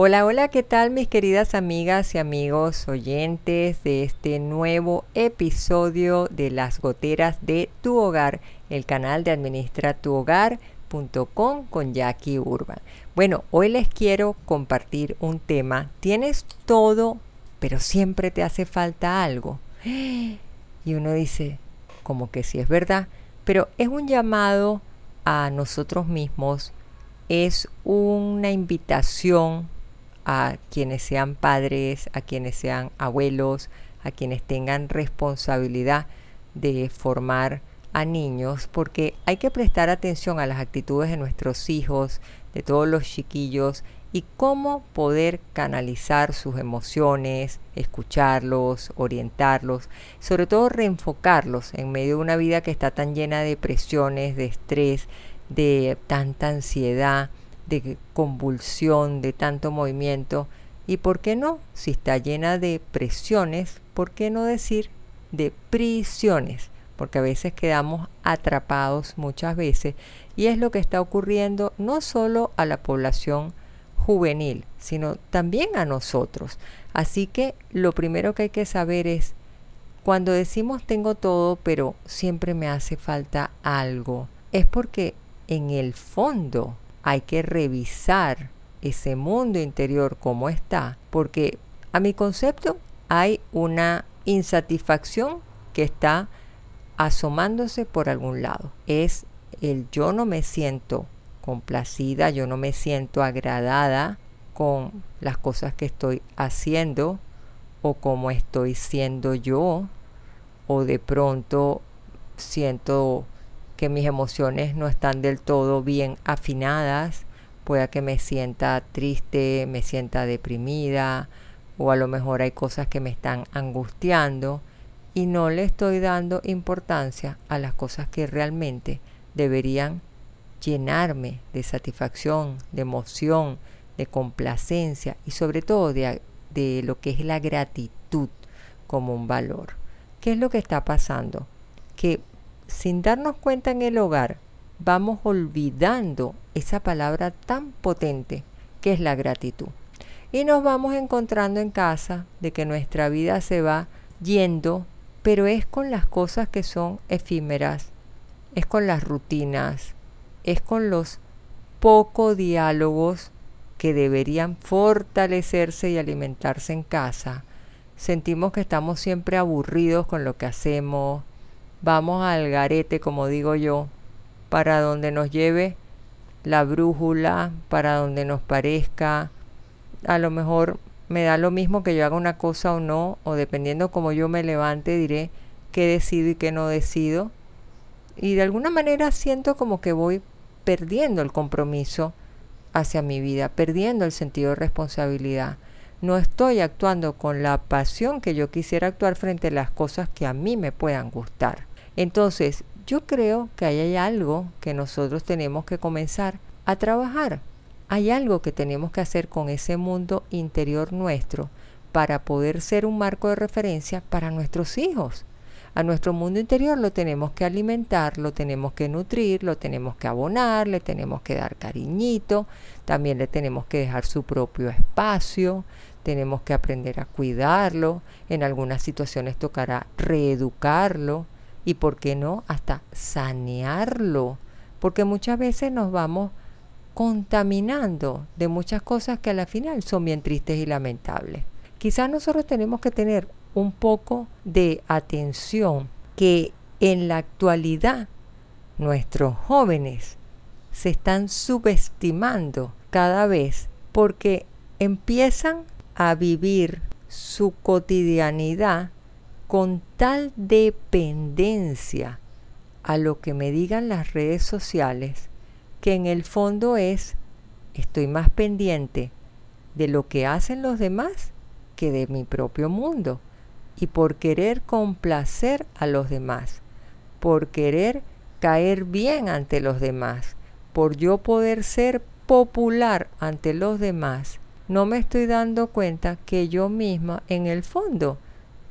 Hola, hola, ¿qué tal mis queridas amigas y amigos oyentes de este nuevo episodio de Las Goteras de tu Hogar, el canal de Administra tu con Jackie Urban. Bueno, hoy les quiero compartir un tema. Tienes todo, pero siempre te hace falta algo. Y uno dice, como que sí es verdad, pero es un llamado a nosotros mismos, es una invitación a quienes sean padres, a quienes sean abuelos, a quienes tengan responsabilidad de formar a niños, porque hay que prestar atención a las actitudes de nuestros hijos, de todos los chiquillos, y cómo poder canalizar sus emociones, escucharlos, orientarlos, sobre todo reenfocarlos en medio de una vida que está tan llena de presiones, de estrés, de tanta ansiedad, de convulsión, de tanto movimiento. Y por qué no, si está llena de presiones, ¿por qué no decir de prisiones? Porque a veces quedamos atrapados muchas veces y es lo que está ocurriendo no solo a la población juvenil, sino también a nosotros. Así que lo primero que hay que saber es, cuando decimos tengo todo, pero siempre me hace falta algo, es porque en el fondo hay que revisar ese mundo interior como está, porque a mi concepto hay una insatisfacción que está asomándose por algún lado. Es el yo no me siento complacida, yo no me siento agradada con las cosas que estoy haciendo o como estoy siendo yo o de pronto siento que mis emociones no están del todo bien afinadas, pueda que me sienta triste, me sienta deprimida, o a lo mejor hay cosas que me están angustiando y no le estoy dando importancia a las cosas que realmente deberían llenarme de satisfacción, de emoción, de complacencia y sobre todo de, de, lo que es la gratitud como un valor. ¿Qué es lo que está pasando? Que sin darnos cuenta en el hogar, vamos olvidando esa palabra tan potente que es la gratitud. Y nos vamos encontrando en casa de que nuestra vida se va yendo, pero es con las cosas que son efímeras, es con las rutinas, es con los pocos diálogos que deberían fortalecerse y alimentarse en casa. Sentimos que estamos siempre aburridos con lo que hacemos, vamos al garete, como digo yo, para donde nos lleve la brújula, para donde nos parezca. A lo mejor me da lo mismo que yo haga una cosa o no, o dependiendo como yo me levante, diré qué decido y qué no decido. Y de alguna manera siento como que voy perdiendo el compromiso hacia mi vida, perdiendo el sentido de responsabilidad. No estoy actuando con la pasión que yo quisiera actuar frente a las cosas que a mí me puedan gustar. Entonces, yo creo que hay algo que nosotros tenemos que comenzar a trabajar. Hay algo que tenemos que hacer con ese mundo interior nuestro para poder ser un marco de referencia para nuestros hijos. A nuestro mundo interior lo tenemos que alimentar, lo tenemos que nutrir, lo tenemos que abonar, le tenemos que dar cariñito, también le tenemos que dejar su propio espacio, tenemos que aprender a cuidarlo, en algunas situaciones tocará reeducarlo y, ¿por qué no?, hasta sanearlo, porque muchas veces nos vamos contaminando de muchas cosas que a la final son bien tristes y lamentables. Quizás nosotros tenemos que tener un poco de atención que en la actualidad nuestros jóvenes se están subestimando cada vez porque empiezan a vivir su cotidianidad con tal dependencia a lo que me digan las redes sociales que en el fondo es estoy más pendiente de lo que hacen los demás que de mi propio mundo. y por querer complacer a los demás, por querer caer bien ante los demás, por yo poder ser popular ante los demás, no me estoy dando cuenta que yo misma, en el fondo,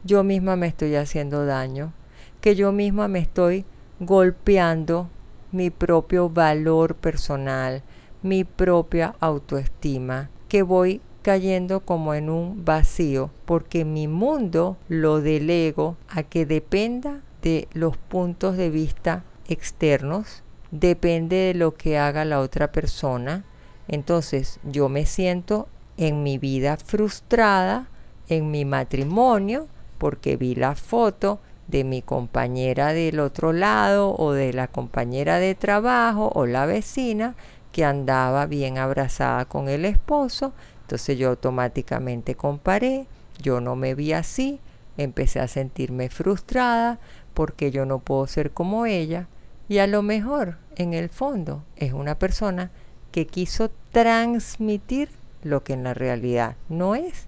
yo misma me estoy haciendo daño, que yo misma me estoy golpeando mi propio valor personal, mi propia autoestima, que voy cayendo como en un vacío, porque mi mundo lo delego a que dependa de los puntos de vista externos, depende de lo que haga la otra persona. Entonces yo me siento en mi vida frustrada, en mi matrimonio, porque vi la foto de mi compañera del otro lado o de la compañera de trabajo o la vecina que andaba bien abrazada con el esposo. Entonces yo automáticamente comparé, yo no me vi así, empecé a sentirme frustrada porque yo no puedo ser como ella y a lo mejor en el fondo es una persona que quiso transmitir lo que en la realidad no es.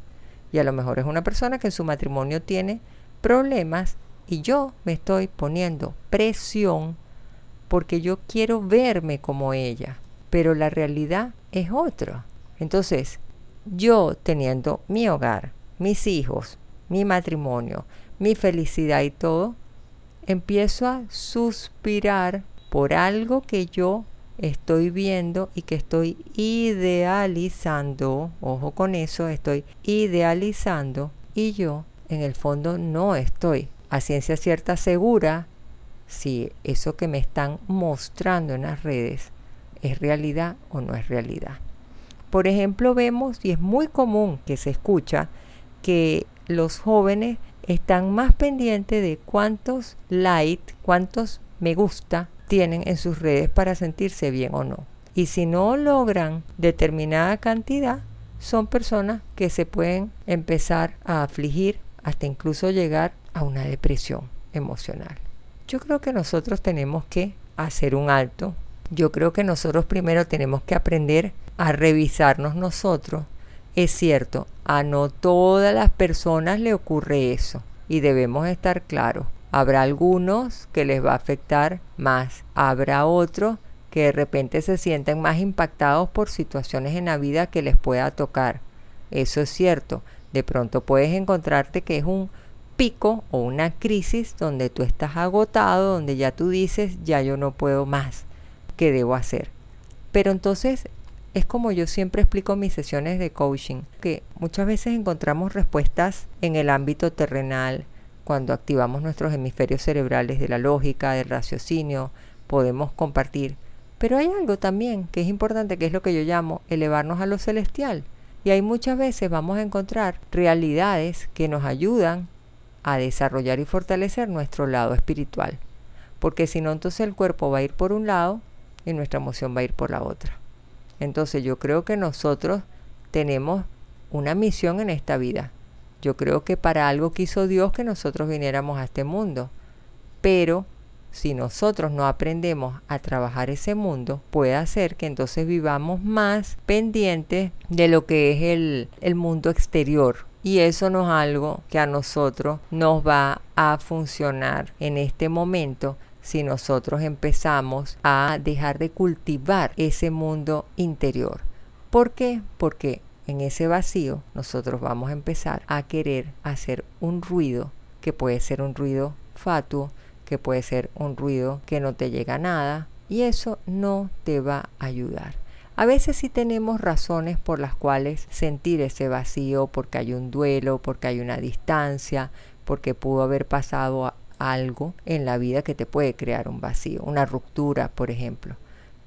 Y a lo mejor es una persona que en su matrimonio tiene problemas y yo me estoy poniendo presión porque yo quiero verme como ella, pero la realidad es otra. Entonces, yo teniendo mi hogar, mis hijos, mi matrimonio, mi felicidad y todo, empiezo a suspirar por algo que yo estoy viendo y que estoy idealizando, ojo con eso, estoy idealizando y yo en el fondo no estoy a ciencia cierta segura si eso que me están mostrando en las redes es realidad o no es realidad. Por ejemplo, vemos, y es muy común que se escucha, que los jóvenes están más pendientes de cuántos likes, cuántos me gusta tienen en sus redes para sentirse bien o no. Y si no logran determinada cantidad, son personas que se pueden empezar a afligir hasta incluso llegar a una depresión emocional. Yo creo que nosotros tenemos que hacer un alto. Yo creo que nosotros primero tenemos que aprender a revisarnos nosotros. Es cierto, a no todas las personas le ocurre eso y debemos estar claros. Habrá algunos que les va a afectar más, habrá otros que de repente se sienten más impactados por situaciones en la vida que les pueda tocar. Eso es cierto. De pronto puedes encontrarte que es un pico o una crisis donde tú estás agotado, donde ya tú dices, ya yo no puedo más, ¿qué debo hacer? Pero entonces es como yo siempre explico en mis sesiones de coaching, que muchas veces encontramos respuestas en el ámbito terrenal, cuando activamos nuestros hemisferios cerebrales de la lógica, del raciocinio, podemos compartir. Pero hay algo también que es importante, que es lo que yo llamo elevarnos a lo celestial. Y hay muchas veces vamos a encontrar realidades que nos ayudan a desarrollar y fortalecer nuestro lado espiritual. Porque si no, entonces el cuerpo va a ir por un lado y nuestra emoción va a ir por la otra. Entonces yo creo que nosotros tenemos una misión en esta vida yo creo que para algo quiso Dios que nosotros viniéramos a este mundo. Pero si nosotros no aprendemos a trabajar ese mundo, puede hacer que entonces vivamos más pendientes de lo que es el, el mundo exterior. Y eso no es algo que a nosotros nos va a funcionar en este momento si nosotros empezamos a dejar de cultivar ese mundo interior. ¿Por qué? Porque en ese vacío nosotros vamos a empezar a querer hacer un ruido que puede ser un ruido fatuo, que puede ser un ruido que no te llega a nada y eso no te va a ayudar. A veces sí tenemos razones por las cuales sentir ese vacío, porque hay un duelo, porque hay una distancia, porque pudo haber pasado algo en la vida que te puede crear un vacío, una ruptura, por ejemplo.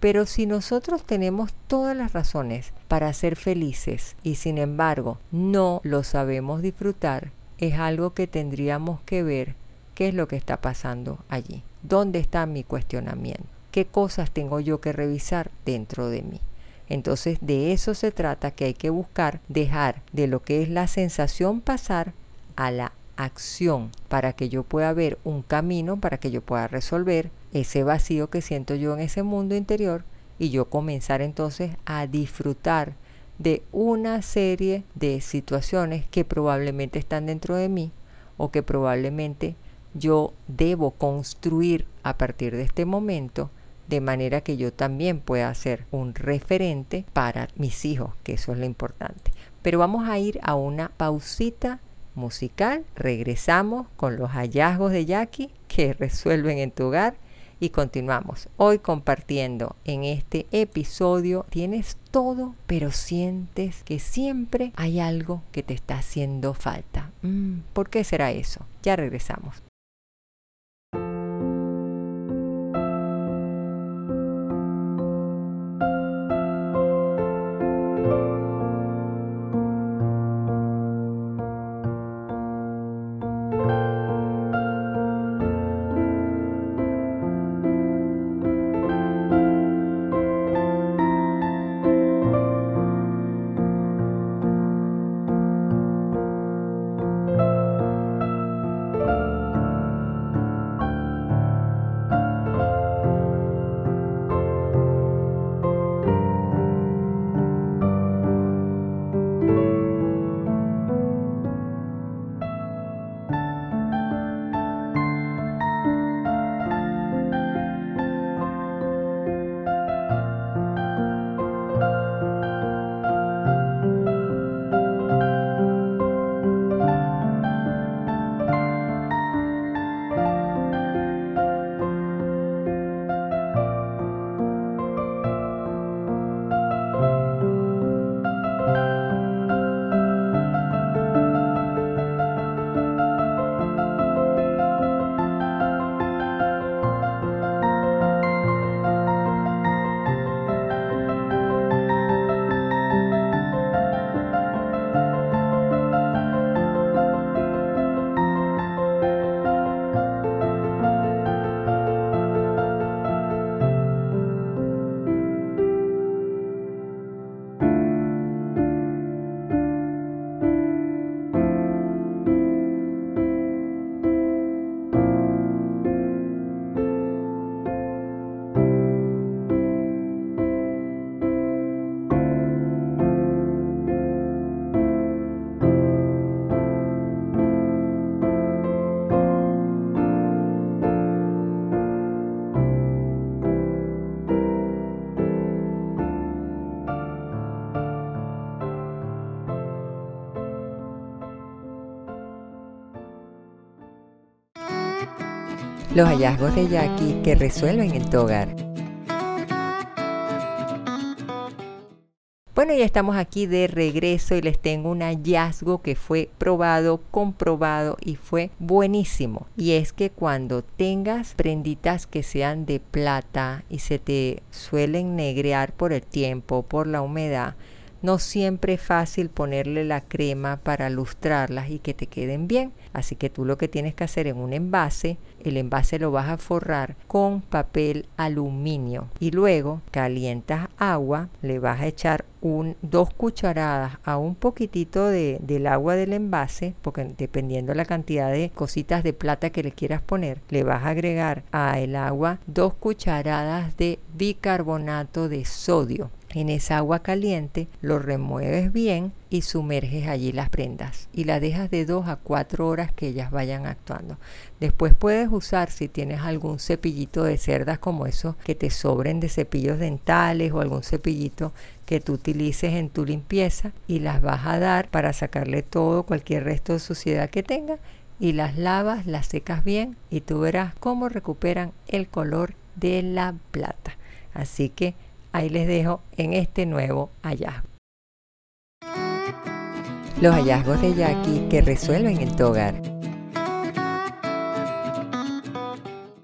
Pero si nosotros tenemos todas las razones para ser felices y sin embargo no lo sabemos disfrutar, es algo que tendríamos que ver qué es lo que está pasando allí. ¿Dónde está mi cuestionamiento? ¿Qué cosas tengo yo que revisar dentro de mí? Entonces de eso se trata que hay que buscar dejar de lo que es la sensación pasar a la acción para que yo pueda ver un camino, para que yo pueda resolver ese vacío que siento yo en ese mundo interior y yo comenzar entonces a disfrutar de una serie de situaciones que probablemente están dentro de mí o que probablemente yo debo construir a partir de este momento de manera que yo también pueda ser un referente para mis hijos, que eso es lo importante. Pero vamos a ir a una pausita musical, regresamos con los hallazgos de Jackie que resuelven en tu hogar y continuamos hoy compartiendo en este episodio. Tienes todo, pero sientes que siempre hay algo que te está haciendo falta. Mm, ¿Por qué será eso? Ya regresamos. Los hallazgos de Jackie que resuelven en tu hogar. Bueno, ya estamos aquí de regreso y les tengo un hallazgo que fue probado, comprobado y fue buenísimo. Y es que cuando tengas prenditas que sean de plata y se te suelen negrear por el tiempo, por la humedad, no siempre es fácil ponerle la crema para lustrarlas y que te queden bien. Así que tú lo que tienes que hacer en un envase, el envase lo vas a forrar con papel aluminio y luego calientas agua, le vas a echar un, dos cucharadas a un poquitito de, del agua del envase, porque dependiendo la cantidad de cositas de plata que le quieras poner, le vas a agregar a el agua dos cucharadas de bicarbonato de sodio en esa agua caliente lo remueves bien y sumerges allí las prendas y la dejas de 2 a 4 horas que ellas vayan actuando. Después puedes usar si tienes algún cepillito de cerdas como esos que te sobren de cepillos dentales o algún cepillito que tú utilices en tu limpieza y las vas a dar para sacarle todo cualquier resto de suciedad que tenga y las lavas, las secas bien y tú verás cómo recuperan el color de la plata. Así que ahí les dejo en este nuevo hallazgo. Los hallazgos de Jackie que resuelven en tu hogar.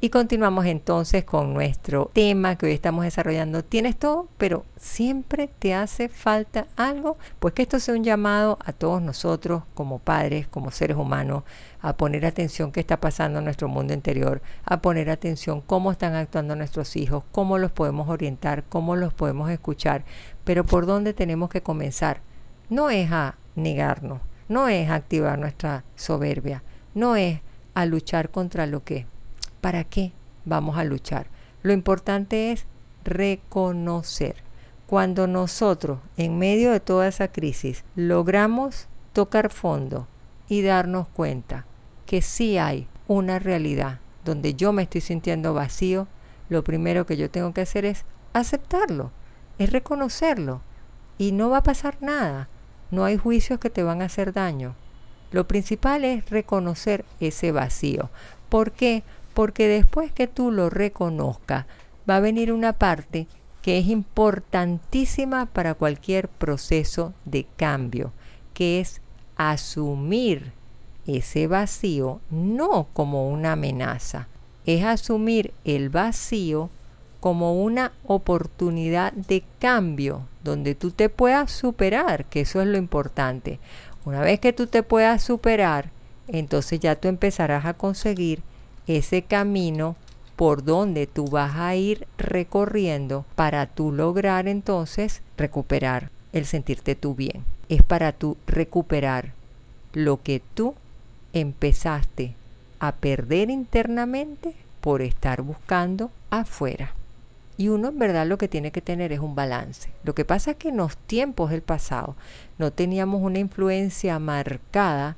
Y continuamos entonces con nuestro tema que hoy estamos desarrollando. Tienes todo, pero siempre te hace falta algo. Pues que esto sea un llamado a todos nosotros como padres, como seres humanos, a poner atención qué está pasando en nuestro mundo interior, a poner atención cómo están actuando nuestros hijos, cómo los podemos orientar, cómo los podemos escuchar. Pero por dónde tenemos que comenzar. No es a negarnos, no es activar nuestra soberbia, no es a luchar contra lo que ¿Para qué vamos a luchar? Lo importante es reconocer. Cuando nosotros, en medio de toda esa crisis, logramos tocar fondo y darnos cuenta que sí hay una realidad donde yo me estoy sintiendo vacío, lo primero que yo tengo que hacer es aceptarlo, es reconocerlo y no va a pasar nada. No hay juicios que te van a hacer daño. Lo principal es reconocer ese vacío. ¿Por qué? Porque después que tú lo reconozcas, va a venir una parte que es importantísima para cualquier proceso de cambio, que es asumir ese vacío no como una amenaza, es asumir el vacío como una oportunidad de cambio donde tú te puedas superar, que eso es lo importante. Una vez que tú te puedas superar, entonces ya tú empezarás a conseguir ese camino por donde tú vas a ir recorriendo para tú lograr entonces recuperar el sentirte tú bien. Es para tú recuperar lo que tú empezaste a perder internamente por estar buscando afuera. Y uno en verdad lo que tiene que tener es un balance. Lo que pasa es que en los tiempos del pasado no teníamos una influencia marcada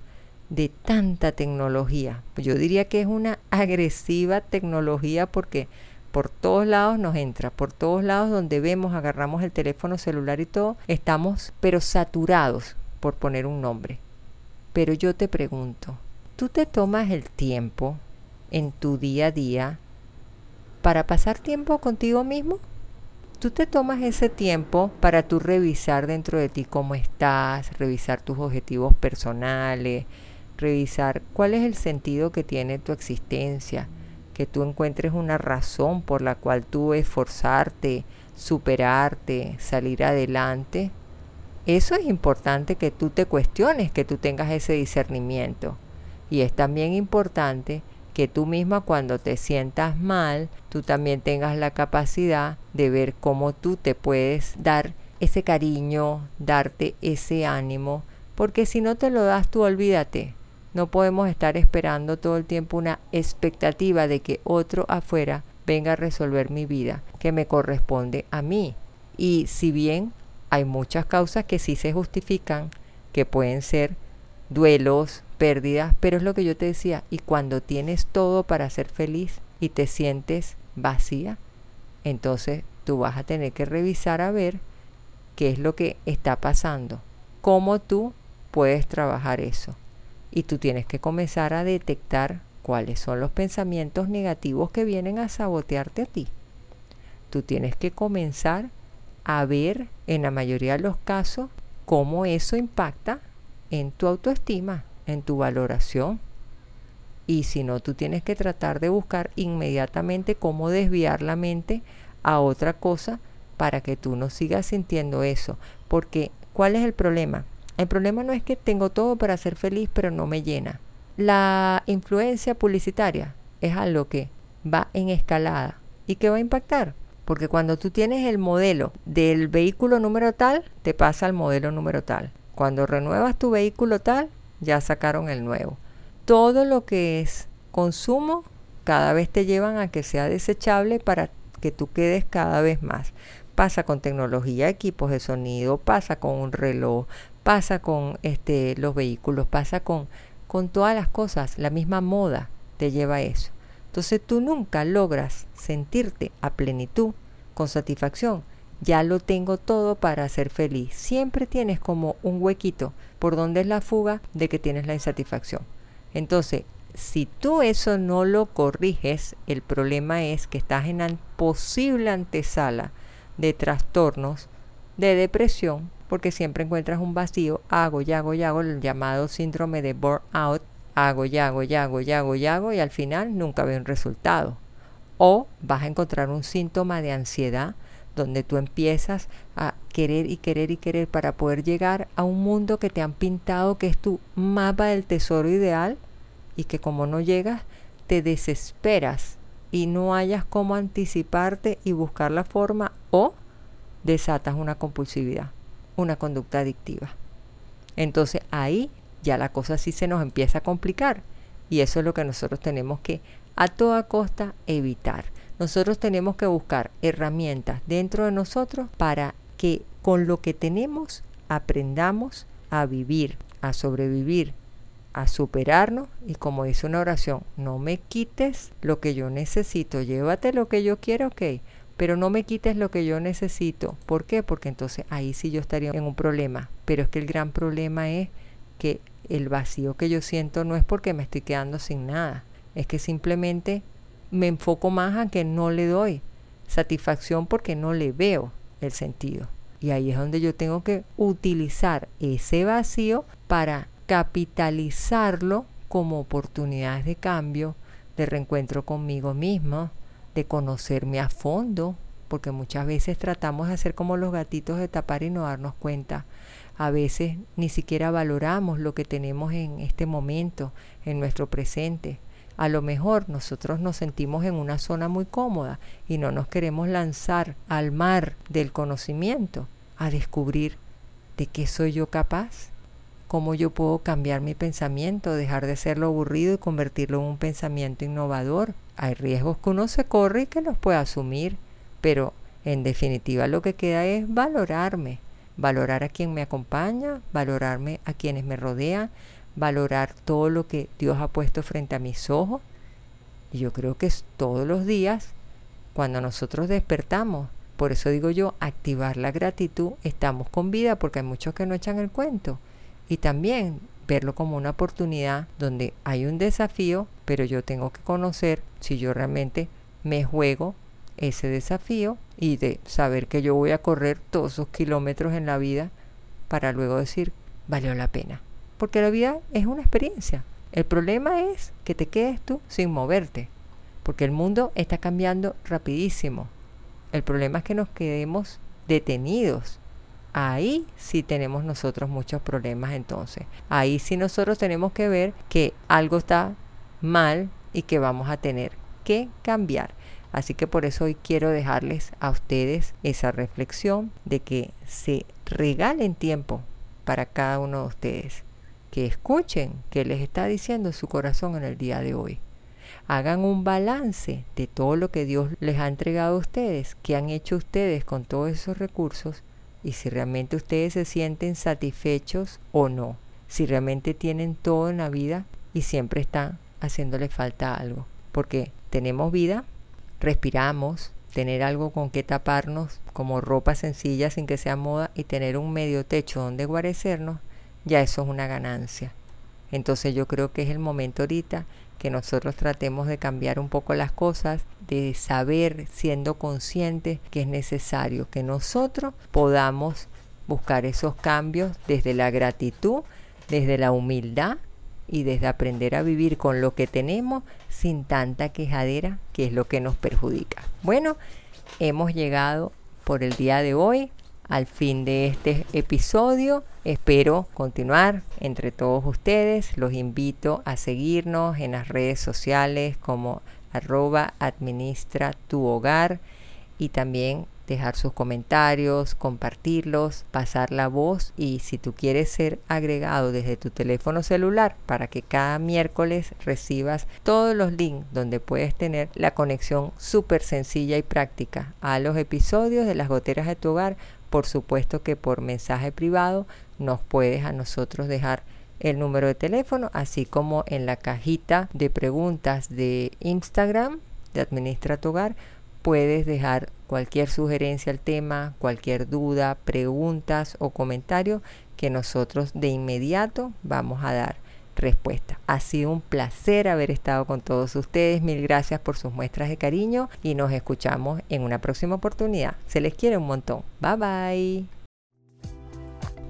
de tanta tecnología. Yo diría que es una agresiva tecnología porque por todos lados nos entra, por todos lados donde vemos, agarramos el teléfono celular y todo, estamos pero saturados, por poner un nombre. Pero yo te pregunto, ¿tú te tomas el tiempo en tu día a día para pasar tiempo contigo mismo? Tú te tomas ese tiempo para tú revisar dentro de ti cómo estás, revisar tus objetivos personales, revisar cuál es el sentido que tiene tu existencia, que tú encuentres una razón por la cual tú esforzarte, superarte, salir adelante. Eso es importante que tú te cuestiones, que tú tengas ese discernimiento. Y es también importante que tú misma cuando te sientas mal, tú también tengas la capacidad de ver cómo tú te puedes dar ese cariño, darte ese ánimo, porque si no te lo das tú olvídate. No podemos estar esperando todo el tiempo una expectativa de que otro afuera venga a resolver mi vida, que me corresponde a mí. Y si bien hay muchas causas que sí se justifican, que pueden ser duelos, pérdidas, pero es lo que yo te decía, y cuando tienes todo para ser feliz y te sientes vacía, entonces tú vas a tener que revisar a ver qué es lo que está pasando, cómo tú puedes trabajar eso. Y tú tienes que comenzar a detectar cuáles son los pensamientos negativos que vienen a sabotearte a ti. Tú tienes que comenzar a ver en la mayoría de los casos cómo eso impacta en tu autoestima, en tu valoración. Y si no, tú tienes que tratar de buscar inmediatamente cómo desviar la mente a otra cosa para que tú no sigas sintiendo eso. Porque, ¿cuál es el problema? El problema no es que tengo todo para ser feliz, pero no me llena. La influencia publicitaria es algo que va en escalada. ¿Y que va a impactar? Porque cuando tú tienes el modelo del vehículo número tal, te pasa al modelo número tal. Cuando renuevas tu vehículo tal, ya sacaron el nuevo. Todo lo que es consumo, cada vez te llevan a que sea desechable para que tú quedes cada vez más. Pasa con tecnología, equipos de sonido, pasa con un reloj, pasa con este, los vehículos, pasa con, con todas las cosas. La misma moda te lleva a eso. Entonces tú nunca logras sentirte a plenitud, con satisfacción. Ya lo tengo todo para ser feliz. Siempre tienes como un huequito por donde es la fuga de que tienes la insatisfacción. Entonces, si tú eso no lo corriges, el problema es que estás en la posible antesala de trastornos de depresión, porque siempre encuentras un vacío, hago y hago y hago, el llamado síndrome de burnout, hago y hago y hago y hago y hago y al final nunca veo un resultado. O vas a encontrar un síntoma de ansiedad donde tú empiezas a querer y querer y querer para poder llegar a un mundo que te han pintado que es tu mapa del tesoro ideal y que como no llegas te desesperas y no hayas cómo anticiparte y buscar la forma o desatas una compulsividad, una conducta adictiva. Entonces ahí ya la cosa sí se nos empieza a complicar y eso es lo que nosotros tenemos que a toda costa evitar. Nosotros tenemos que buscar herramientas dentro de nosotros para que con lo que tenemos aprendamos a vivir, a sobrevivir a superarnos y como dice una oración, no me quites lo que yo necesito, llévate lo que yo quiero, ok, pero no me quites lo que yo necesito. ¿Por qué? Porque entonces ahí sí yo estaría en un problema. Pero es que el gran problema es que el vacío que yo siento no es porque me estoy quedando sin nada, es que simplemente me enfoco más a que no le doy satisfacción porque no le veo el sentido. Y ahí es donde yo tengo que utilizar ese vacío para capitalizarlo como oportunidades de cambio, de reencuentro conmigo mismo, de conocerme a fondo, porque muchas veces tratamos de hacer como los gatitos de tapar y no darnos cuenta. A veces ni siquiera valoramos lo que tenemos en este momento, en nuestro presente. A lo mejor nosotros nos sentimos en una zona muy cómoda y no nos queremos lanzar al mar del conocimiento a descubrir de qué soy yo capaz, cómo yo puedo cambiar mi pensamiento, dejar de serlo aburrido y convertirlo en un pensamiento innovador, hay riesgos que uno se corre y que los puede asumir, pero en definitiva lo que queda es valorarme, valorar a quien me acompaña, valorarme a quienes me rodean, valorar todo lo que Dios ha puesto frente a mis ojos. Y yo creo que es todos los días cuando nosotros despertamos. Por eso digo yo, activar la gratitud, estamos con vida porque hay muchos que no echan el cuento. Y también verlo como una oportunidad donde hay un desafío, pero yo tengo que conocer si yo realmente me juego ese desafío y de saber que yo voy a correr todos esos kilómetros en la vida para luego decir, valió la pena. Porque la vida es una experiencia. El problema es que te quedes tú sin moverte, porque el mundo está cambiando rapidísimo. El problema es que nos quedemos detenidos ahí sí tenemos nosotros muchos problemas entonces. Ahí sí nosotros tenemos que ver que algo está mal y que vamos a tener que cambiar. Así que por eso hoy quiero dejarles a ustedes esa reflexión de que se regalen tiempo para cada uno de ustedes. Que escuchen qué les está diciendo su corazón en el día de hoy. Hagan un balance de todo lo que Dios les ha entregado a ustedes, que han hecho ustedes con todos esos recursos y si realmente ustedes se sienten satisfechos o no, si realmente tienen todo en la vida y siempre están haciéndole falta algo, porque tenemos vida, respiramos, tener algo con que taparnos, como ropa sencilla sin que sea moda y tener un medio techo donde guarecernos, ya eso es una ganancia. Entonces yo creo que es el momento ahorita que nosotros tratemos de cambiar un poco las cosas, de saber, siendo conscientes que es necesario que nosotros podamos buscar esos cambios desde la gratitud, desde la humildad y desde aprender a vivir con lo que tenemos sin tanta quejadera, que es lo que nos perjudica. Bueno, hemos llegado por el día de hoy al fin de este episodio. Espero continuar entre todos ustedes. Los invito a seguirnos en las redes sociales como arroba administra tu hogar y también dejar sus comentarios, compartirlos, pasar la voz y si tú quieres ser agregado desde tu teléfono celular para que cada miércoles recibas todos los links donde puedes tener la conexión súper sencilla y práctica a los episodios de las goteras de tu hogar, por supuesto que por mensaje privado nos puedes a nosotros dejar el número de teléfono, así como en la cajita de preguntas de Instagram de Administra Hogar, puedes dejar cualquier sugerencia al tema, cualquier duda, preguntas o comentario que nosotros de inmediato vamos a dar respuesta. Ha sido un placer haber estado con todos ustedes. Mil gracias por sus muestras de cariño y nos escuchamos en una próxima oportunidad. Se les quiere un montón. Bye bye.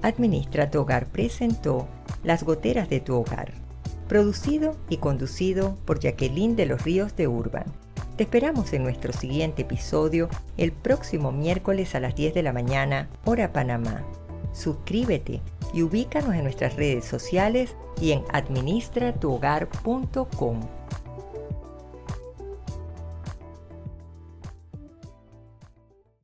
Administra tu hogar presentó Las goteras de tu hogar. Producido y conducido por Jacqueline de los Ríos de Urban. Te esperamos en nuestro siguiente episodio el próximo miércoles a las 10 de la mañana, hora Panamá. Suscríbete y ubícanos en nuestras redes sociales y en administratuhogar.com.